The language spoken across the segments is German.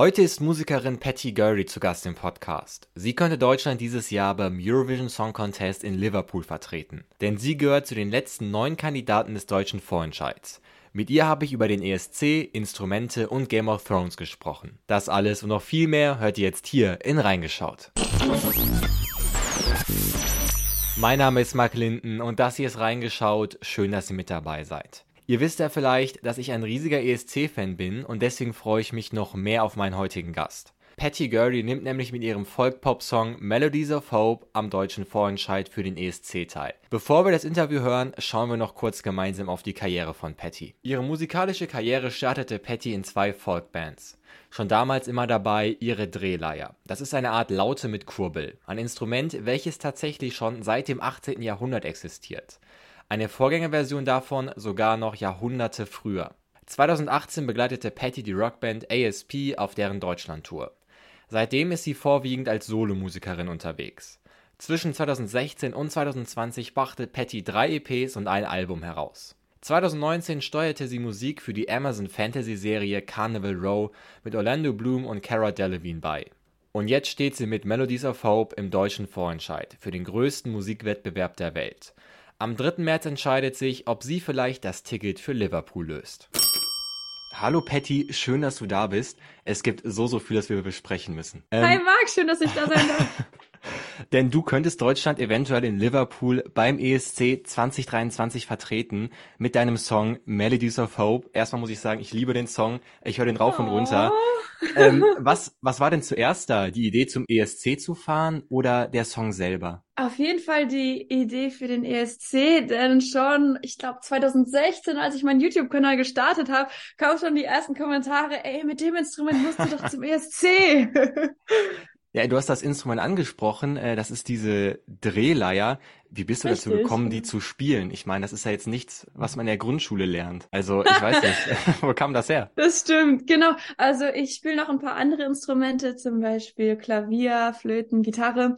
Heute ist Musikerin Patty Gurry zu Gast im Podcast. Sie könnte Deutschland dieses Jahr beim Eurovision Song Contest in Liverpool vertreten, denn sie gehört zu den letzten neun Kandidaten des deutschen Vorentscheids. Mit ihr habe ich über den ESC, Instrumente und Game of Thrones gesprochen. Das alles und noch viel mehr hört ihr jetzt hier in Reingeschaut. Mein Name ist Mark Linden und das hier ist Reingeschaut. Schön, dass ihr mit dabei seid. Ihr wisst ja vielleicht, dass ich ein riesiger ESC-Fan bin und deswegen freue ich mich noch mehr auf meinen heutigen Gast. Patty Gurdy nimmt nämlich mit ihrem Folk-Pop-Song Melodies of Hope am deutschen Vorentscheid für den ESC teil. Bevor wir das Interview hören, schauen wir noch kurz gemeinsam auf die Karriere von Patty. Ihre musikalische Karriere startete Patty in zwei Folk-Bands. Schon damals immer dabei ihre Drehleier. Das ist eine Art Laute mit Kurbel, ein Instrument, welches tatsächlich schon seit dem 18. Jahrhundert existiert eine Vorgängerversion davon sogar noch Jahrhunderte früher. 2018 begleitete Patty die Rockband ASP auf deren Deutschlandtour. Seitdem ist sie vorwiegend als Solomusikerin unterwegs. Zwischen 2016 und 2020 brachte Patty drei EPs und ein Album heraus. 2019 steuerte sie Musik für die Amazon Fantasy Serie Carnival Row mit Orlando Bloom und Cara Delevingne bei. Und jetzt steht sie mit Melodies of Hope im deutschen Vorentscheid für den größten Musikwettbewerb der Welt. Am 3. März entscheidet sich, ob sie vielleicht das Ticket für Liverpool löst. Hallo Patty, schön, dass du da bist. Es gibt so, so viel, das wir besprechen müssen. Ähm, Hi Marc, schön, dass ich da sein darf. Denn du könntest Deutschland eventuell in Liverpool beim ESC 2023 vertreten mit deinem Song Melodies of Hope. Erstmal muss ich sagen, ich liebe den Song. Ich höre den rauf oh. und runter. Ähm, was, was war denn zuerst da? Die Idee zum ESC zu fahren oder der Song selber? Auf jeden Fall die Idee für den ESC, denn schon, ich glaube 2016, als ich meinen YouTube-Kanal gestartet habe, kamen schon die ersten Kommentare, ey, mit dem Instrument musst du doch zum ESC. Ja, du hast das Instrument angesprochen, äh, das ist diese Drehleier. Wie bist du Richtig. dazu gekommen, die zu spielen? Ich meine, das ist ja jetzt nichts, was man in der Grundschule lernt. Also ich weiß nicht, wo kam das her? Das stimmt, genau. Also ich spiele noch ein paar andere Instrumente, zum Beispiel Klavier, Flöten, Gitarre.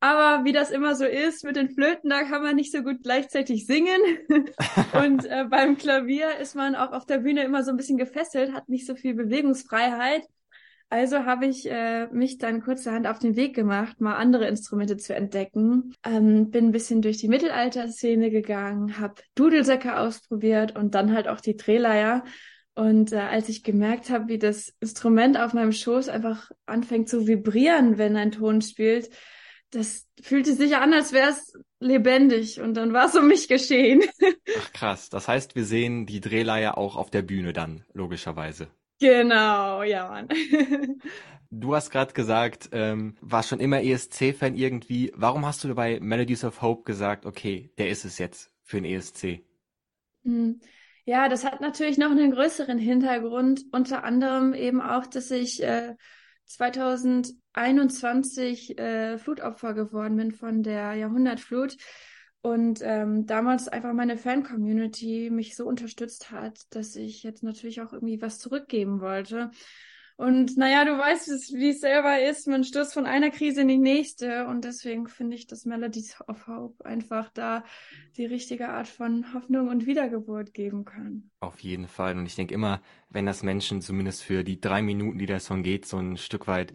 Aber wie das immer so ist mit den Flöten, da kann man nicht so gut gleichzeitig singen. Und äh, beim Klavier ist man auch auf der Bühne immer so ein bisschen gefesselt, hat nicht so viel Bewegungsfreiheit. Also habe ich äh, mich dann kurzerhand auf den Weg gemacht, mal andere Instrumente zu entdecken. Ähm, bin ein bisschen durch die Mittelalterszene gegangen, habe Dudelsäcke ausprobiert und dann halt auch die Drehleier. Und äh, als ich gemerkt habe, wie das Instrument auf meinem Schoß einfach anfängt zu vibrieren, wenn ein Ton spielt, das fühlte sich an, als wäre es lebendig. Und dann war es um mich geschehen. Ach krass. Das heißt, wir sehen die Drehleier auch auf der Bühne dann, logischerweise. Genau, ja, Mann. Du hast gerade gesagt, ähm, warst schon immer ESC-Fan irgendwie. Warum hast du bei Melodies of Hope gesagt, okay, der ist es jetzt für den ESC? Hm. Ja, das hat natürlich noch einen größeren Hintergrund. Unter anderem eben auch, dass ich äh, 2021 äh, Flutopfer geworden bin von der Jahrhundertflut und ähm, damals einfach meine Fan-Community mich so unterstützt hat, dass ich jetzt natürlich auch irgendwie was zurückgeben wollte. Und naja, du weißt, wie es selber ist, man stößt von einer Krise in die nächste. Und deswegen finde ich, dass Melodies of Hope einfach da die richtige Art von Hoffnung und Wiedergeburt geben kann. Auf jeden Fall. Und ich denke immer, wenn das Menschen zumindest für die drei Minuten, die der Song geht, so ein Stück weit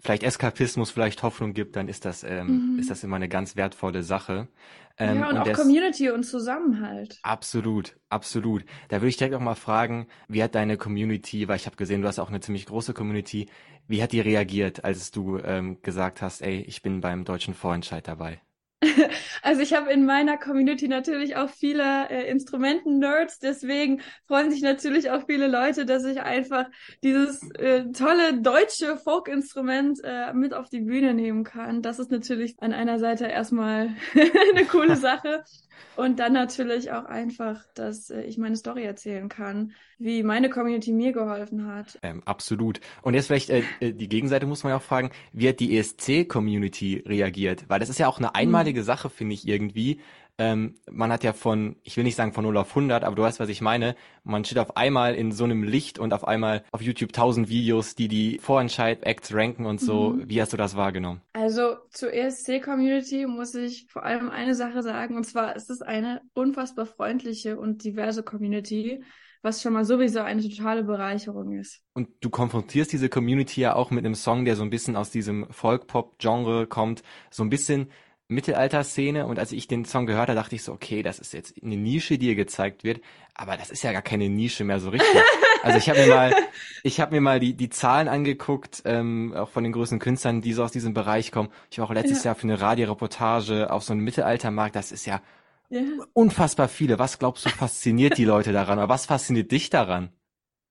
vielleicht Eskapismus, vielleicht Hoffnung gibt, dann ist das, ähm, mhm. ist das immer eine ganz wertvolle Sache. Ähm, ja, und, und auch. Community und Zusammenhalt. Absolut, absolut. Da würde ich direkt auch mal fragen, wie hat deine Community, weil ich habe gesehen, du hast auch eine ziemlich große Community, wie hat die reagiert, als du ähm, gesagt hast, ey, ich bin beim deutschen Vorentscheid dabei? Also ich habe in meiner Community natürlich auch viele äh, Instrumenten-Nerds, deswegen freuen sich natürlich auch viele Leute, dass ich einfach dieses äh, tolle deutsche Folk-Instrument äh, mit auf die Bühne nehmen kann. Das ist natürlich an einer Seite erstmal eine coole Sache. Und dann natürlich auch einfach, dass äh, ich meine Story erzählen kann, wie meine Community mir geholfen hat. Ähm, absolut. Und jetzt vielleicht äh, äh die Gegenseite muss man ja auch fragen, wie hat die ESC-Community reagiert? Weil das ist ja auch eine einmalige hm. Sache, finde ich irgendwie, ähm, man hat ja von, ich will nicht sagen von 0 auf 100, aber du weißt, was ich meine. Man steht auf einmal in so einem Licht und auf einmal auf YouTube tausend Videos, die die Vorentscheid-Acts ranken und so. Mhm. Wie hast du das wahrgenommen? Also zur ESC-Community muss ich vor allem eine Sache sagen, und zwar ist es eine unfassbar freundliche und diverse Community. was schon mal sowieso eine totale Bereicherung ist. Und du konfrontierst diese Community ja auch mit einem Song, der so ein bisschen aus diesem Folk-Pop-Genre kommt, so ein bisschen Mittelalter-Szene. Und als ich den Song gehört habe, dachte ich so, okay, das ist jetzt eine Nische, die hier gezeigt wird, aber das ist ja gar keine Nische mehr so richtig. Also ich habe mir mal, ich habe mir mal die die Zahlen angeguckt, ähm, auch von den größten Künstlern, die so aus diesem Bereich kommen. Ich war auch letztes ja. Jahr für eine Radioreportage auf so einem Mittelaltermarkt. Das ist ja ja. Unfassbar viele. Was glaubst du fasziniert die Leute daran? Oder was fasziniert dich daran?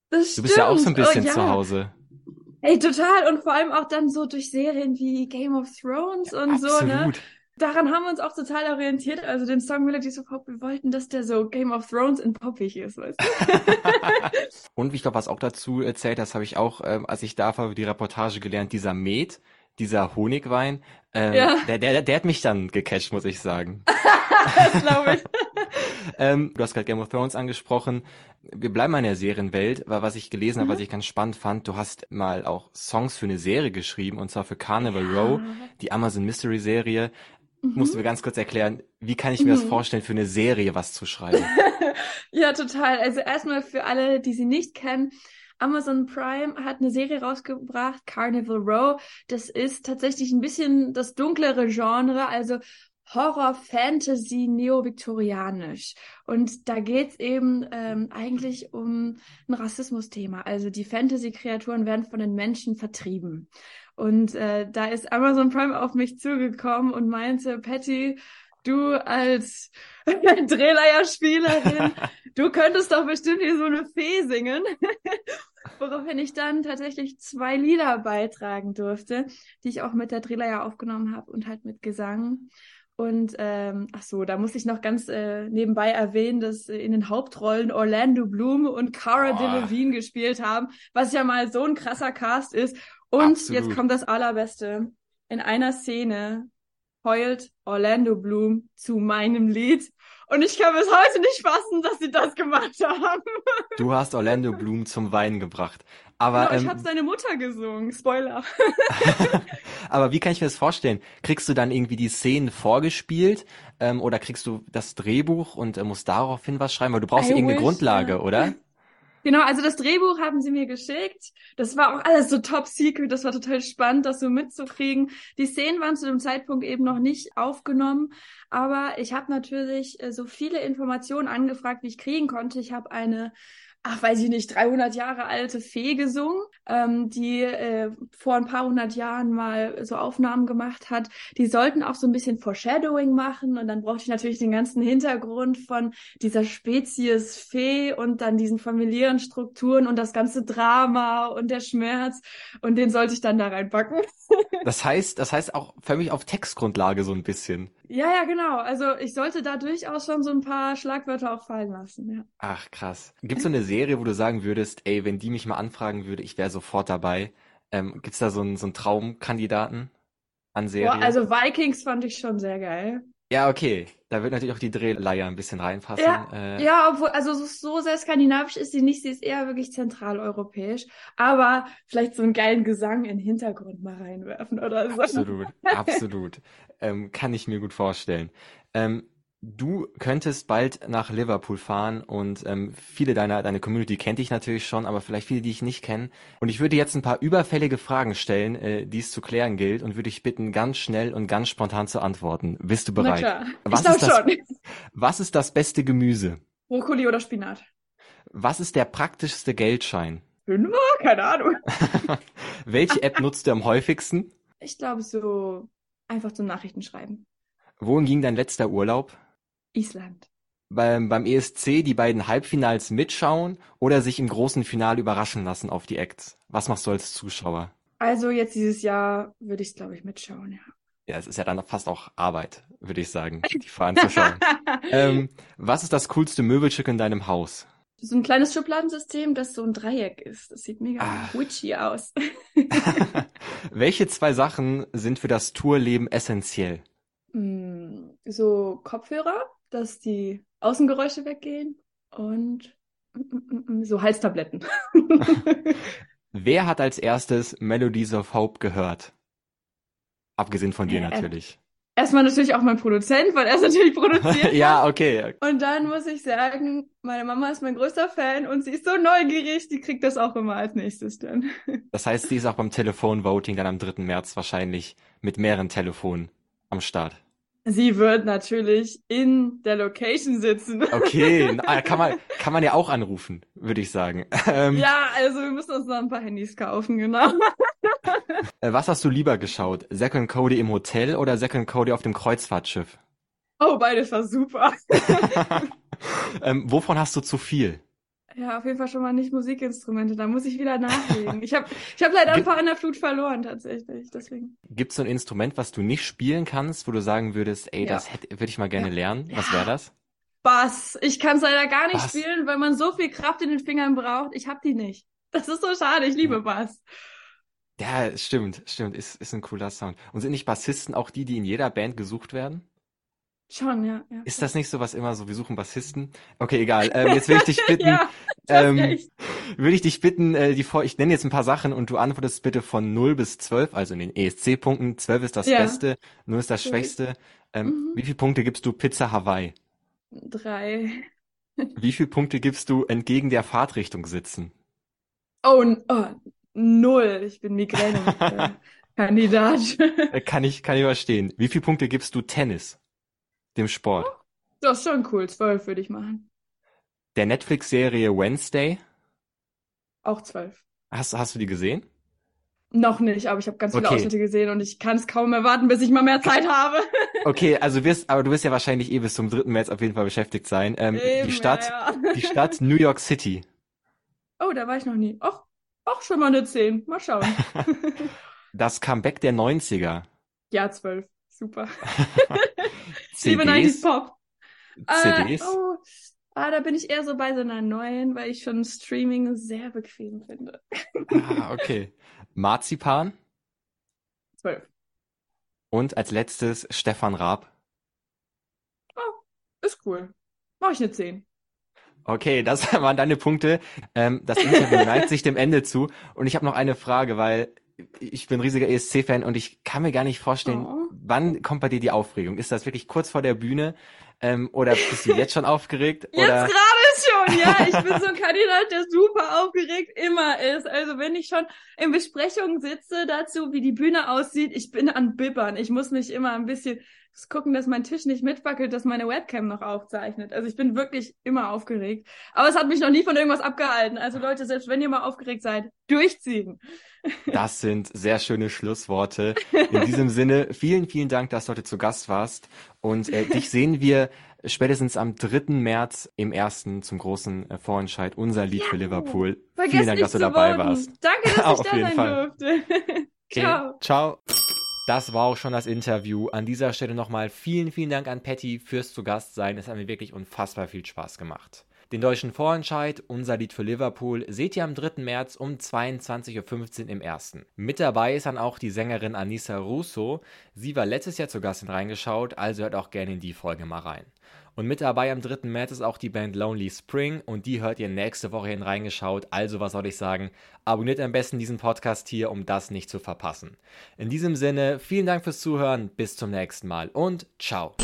Das du bist ja auch so ein bisschen oh, ja. zu Hause. Ey, total. Und vor allem auch dann so durch Serien wie Game of Thrones und Absolut. so, ne? Daran haben wir uns auch total orientiert. Also den Song Melodies of Pop, wir wollten, dass der so Game of Thrones in poppig ist, weißt du? und ich glaube, was auch dazu erzählt, das habe ich auch, ähm, als ich da war, die Reportage gelernt, dieser Met, dieser Honigwein, ähm, ja. der, der, der hat mich dann gecatcht, muss ich sagen. das glaube ich. ähm, du hast gerade Game of Thrones angesprochen. Wir bleiben mal in der Serienwelt, weil was ich gelesen mhm. habe, was ich ganz spannend fand, du hast mal auch Songs für eine Serie geschrieben, und zwar für Carnival ja. Row, die Amazon Mystery Serie. Mhm. Musst du mir ganz kurz erklären, wie kann ich mir mhm. das vorstellen, für eine Serie was zu schreiben? ja, total. Also erstmal für alle, die sie nicht kennen, Amazon Prime hat eine Serie rausgebracht, Carnival Row. Das ist tatsächlich ein bisschen das dunklere Genre, also Horror, Fantasy, neo-viktorianisch. Und da geht's eben ähm, eigentlich um ein Rassismus-Thema. Also die Fantasy-Kreaturen werden von den Menschen vertrieben. Und äh, da ist Amazon Prime auf mich zugekommen und meinte, Patty, du als Drehleierspielerin, du könntest doch bestimmt hier so eine Fee singen. Woraufhin ich dann tatsächlich zwei Lieder beitragen durfte, die ich auch mit der Drehleier aufgenommen habe und halt mit Gesang. Und ähm, ach so, da muss ich noch ganz äh, nebenbei erwähnen, dass äh, in den Hauptrollen Orlando Bloom und Cara oh. Delevingne gespielt haben, was ja mal so ein krasser Cast ist. Und Absolut. jetzt kommt das Allerbeste. In einer Szene heult Orlando Bloom zu meinem Lied. Und ich kann bis heute nicht fassen, dass sie das gemacht haben. Du hast Orlando Bloom zum Weinen gebracht. Aber genau, ich ähm, habe seine Mutter gesungen. Spoiler. aber wie kann ich mir das vorstellen? Kriegst du dann irgendwie die Szenen vorgespielt ähm, oder kriegst du das Drehbuch und äh, musst daraufhin was schreiben? Weil du brauchst I irgendeine wish, Grundlage, ja. oder? Genau, also das Drehbuch haben sie mir geschickt. Das war auch alles so top secret. Das war total spannend, das so mitzukriegen. Die Szenen waren zu dem Zeitpunkt eben noch nicht aufgenommen, aber ich habe natürlich äh, so viele Informationen angefragt, wie ich kriegen konnte. Ich habe eine ach, weiß ich nicht, 300 Jahre alte Fee gesungen, ähm, die äh, vor ein paar hundert Jahren mal so Aufnahmen gemacht hat. Die sollten auch so ein bisschen Foreshadowing machen und dann brauchte ich natürlich den ganzen Hintergrund von dieser Spezies Fee und dann diesen familiären Strukturen und das ganze Drama und der Schmerz und den sollte ich dann da reinpacken. das heißt, das heißt auch für mich auf Textgrundlage so ein bisschen. Ja, ja, genau. Also ich sollte da durchaus schon so ein paar Schlagwörter auch fallen lassen, ja. Ach, krass. Gibt's so eine Serie, wo du sagen würdest, ey, wenn die mich mal anfragen würde, ich wäre sofort dabei. Ähm, gibt's da so einen, so einen Traumkandidaten an Serie? Boah, also Vikings fand ich schon sehr geil. Ja, okay. Da wird natürlich auch die Drehleier ein bisschen reinpassen. Ja, äh, ja obwohl, also so sehr skandinavisch ist sie nicht, sie ist eher wirklich zentraleuropäisch. Aber vielleicht so einen geilen Gesang in den Hintergrund mal reinwerfen oder so. Absolut, absolut. Ähm, kann ich mir gut vorstellen. Ähm, Du könntest bald nach Liverpool fahren und ähm, viele deiner deine Community kennt dich natürlich schon, aber vielleicht viele, die ich nicht kenne. Und ich würde jetzt ein paar überfällige Fragen stellen, äh, die es zu klären gilt, und würde dich bitten, ganz schnell und ganz spontan zu antworten. Bist du bereit? Na klar. Was ich ist das, schon. Was ist das beste Gemüse? Brokkoli oder Spinat. Was ist der praktischste Geldschein? Fünfer? Keine Ahnung. Welche App nutzt du am häufigsten? Ich glaube so einfach zum Nachrichtenschreiben. Wohin ging dein letzter Urlaub? Island. Beim, beim ESC die beiden Halbfinals mitschauen oder sich im großen Finale überraschen lassen auf die Acts? Was machst du als Zuschauer? Also jetzt dieses Jahr würde ich es, glaube ich, mitschauen, ja. Ja, es ist ja dann fast auch Arbeit, würde ich sagen, die schauen. ähm, was ist das coolste Möbelstück in deinem Haus? So ein kleines Schubladensystem, das so ein Dreieck ist. Das sieht mega ah. witchy aus. Welche zwei Sachen sind für das Tourleben essentiell? Mm, so Kopfhörer dass die Außengeräusche weggehen und mm, mm, mm, so Halstabletten. Wer hat als erstes Melodies of Hope gehört? Abgesehen von dir äh, natürlich. erstmal natürlich auch mein Produzent, weil er es natürlich produziert. ja, okay. Und dann muss ich sagen, meine Mama ist mein größter Fan und sie ist so neugierig, die kriegt das auch immer als nächstes dann. Das heißt, sie ist auch beim Telefonvoting dann am 3. März wahrscheinlich mit mehreren Telefonen am Start. Sie wird natürlich in der Location sitzen. Okay, kann man, kann man ja auch anrufen, würde ich sagen. Ähm, ja, also wir müssen uns noch ein paar Handys kaufen, genau. Äh, was hast du lieber geschaut? Second Cody im Hotel oder Second Cody auf dem Kreuzfahrtschiff? Oh, beides war super. ähm, wovon hast du zu viel? Ja, auf jeden Fall schon mal nicht Musikinstrumente. Da muss ich wieder nachlegen. Ich habe ich hab leider ein paar an der Flut verloren, tatsächlich. Deswegen. Gibt es so ein Instrument, was du nicht spielen kannst, wo du sagen würdest, ey, ja. das würde ich mal gerne ja. lernen? Was wäre das? Bass. Ich kann es leider gar nicht Bass. spielen, weil man so viel Kraft in den Fingern braucht. Ich habe die nicht. Das ist so schade. Ich liebe Bass. Ja, stimmt, stimmt. Ist, ist ein cooler Sound. Und sind nicht Bassisten auch die, die in jeder Band gesucht werden? Schon, ja. ja. Ist das nicht so was immer so, wir suchen Bassisten? Okay, egal. Ähm, jetzt will ich dich bitten, ja, ähm, würde ich dich bitten, äh, die vor, ich nenne jetzt ein paar Sachen und du antwortest bitte von 0 bis 12, also in den ESC-Punkten. 12 ist das ja. Beste, 0 ist das Schwächste. Ähm, mhm. Wie viele Punkte gibst du Pizza Hawaii? Drei. Wie viele Punkte gibst du entgegen der Fahrtrichtung sitzen? Oh, oh null. Ich bin Migräne-Kandidat. Äh, kann ich, kann ich verstehen. Wie viele Punkte gibst du Tennis? Dem Sport. Das ist schon cool. Zwölf würde ich machen. Der Netflix-Serie Wednesday. Auch zwölf. Hast, hast du die gesehen? Noch nicht, aber ich habe ganz viele okay. Ausschnitte gesehen und ich kann es kaum erwarten, bis ich mal mehr Zeit habe. Okay, also wirst, aber du wirst ja wahrscheinlich eh bis zum 3. März auf jeden Fall beschäftigt sein. Ähm, Eben, die Stadt, ja, ja. die Stadt New York City. Oh, da war ich noch nie. Och, auch schon mal eine 10. Mal schauen. das Comeback der 90er. Ja, 12. Super. Liebe 90s Pop. CDs? Äh, oh, ah, da bin ich eher so bei so einer neuen, weil ich schon Streaming sehr bequem finde. ah, okay. Marzipan? Zwölf. Und als letztes Stefan Raab? Oh, ist cool. Mach ich eine 10. Okay, das waren deine Punkte. Ähm, das Interview neigt sich dem Ende zu. Und ich habe noch eine Frage, weil ich bin riesiger ESC-Fan und ich kann mir gar nicht vorstellen, oh. wann kommt bei dir die Aufregung? Ist das wirklich kurz vor der Bühne ähm, oder bist du jetzt schon aufgeregt? Jetzt gerade schon, ja. Ich bin so ein Kandidat, der super aufgeregt immer ist. Also wenn ich schon in Besprechungen sitze dazu, wie die Bühne aussieht, ich bin an Bibbern. Ich muss mich immer ein bisschen gucken, dass mein Tisch nicht mitwackelt, dass meine Webcam noch aufzeichnet. Also ich bin wirklich immer aufgeregt. Aber es hat mich noch nie von irgendwas abgehalten. Also Leute, selbst wenn ihr mal aufgeregt seid, durchziehen. Das sind sehr schöne Schlussworte. In diesem Sinne, vielen, vielen Dank, dass du heute zu Gast warst. Und äh, dich sehen wir spätestens am 3. März im ersten zum großen äh, Vorentscheid, unser Lied ja, für Liverpool. Vielen Dank, dass du dabei voten. warst. Danke, dass ich da sein Fall. durfte. Okay. Ciao. Ciao. Das war auch schon das Interview. An dieser Stelle nochmal vielen, vielen Dank an Patty fürs zu Gast sein. Es hat mir wirklich unfassbar viel Spaß gemacht. Den deutschen Vorentscheid, unser Lied für Liverpool, seht ihr am 3. März um 22.15 Uhr im ersten. Mit dabei ist dann auch die Sängerin Anissa Russo. Sie war letztes Jahr zu Gast in reingeschaut, also hört auch gerne in die Folge mal rein. Und mit dabei am 3. März ist auch die Band Lonely Spring und die hört ihr nächste Woche hin reingeschaut. Also was soll ich sagen? Abonniert am besten diesen Podcast hier, um das nicht zu verpassen. In diesem Sinne, vielen Dank fürs Zuhören, bis zum nächsten Mal und ciao.